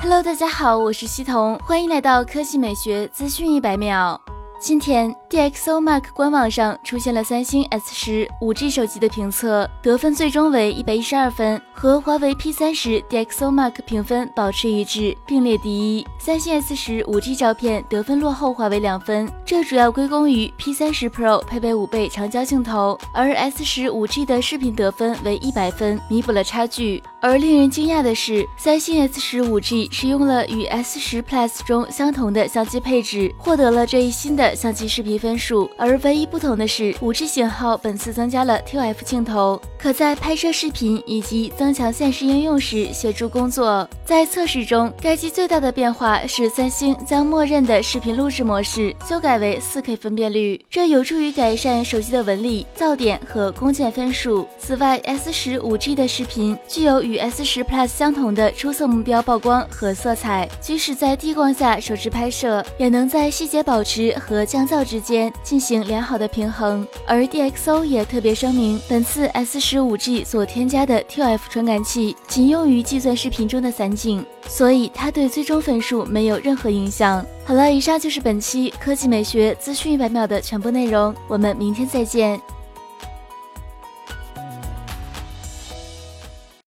Hello，大家好，我是西彤，欢迎来到科技美学资讯一百秒。今天，DxOMark 官网上出现了三星 S 十五 G 手机的评测，得分最终为一百一十二分，和华为 P 三十 DxOMark 评分保持一致，并列第一。三星 S 十五 G 照片得分落后华为两分，这主要归功于 P 三十 Pro 配备五倍长焦镜头，而 S 十五 G 的视频得分为一百分，弥补了差距。而令人惊讶的是，三星 S 十五 G 使用了与 S 十 Plus 中相同的相机配置，获得了这一新的相机视频分数。而唯一不同的是，五 G 型号本次增加了 ToF 镜头，可在拍摄视频以及增强现实应用时协助工作。在测试中，该机最大的变化是三星将默认的视频录制模式修改为 4K 分辨率，这有助于改善手机的纹理、噪点和工件分数。此外，S 十五 G 的视频具有与 S 十 Plus 相同的出色目标曝光和色彩，即使在低光下手持拍摄，也能在细节保持和降噪之间进行良好的平衡。而 DxO 也特别声明，本次 S 十十五 G 所添加的 TF 传感器仅用于计算视频中的散景，所以它对最终分数没有任何影响。好了，以上就是本期科技美学资讯一百秒的全部内容，我们明天再见。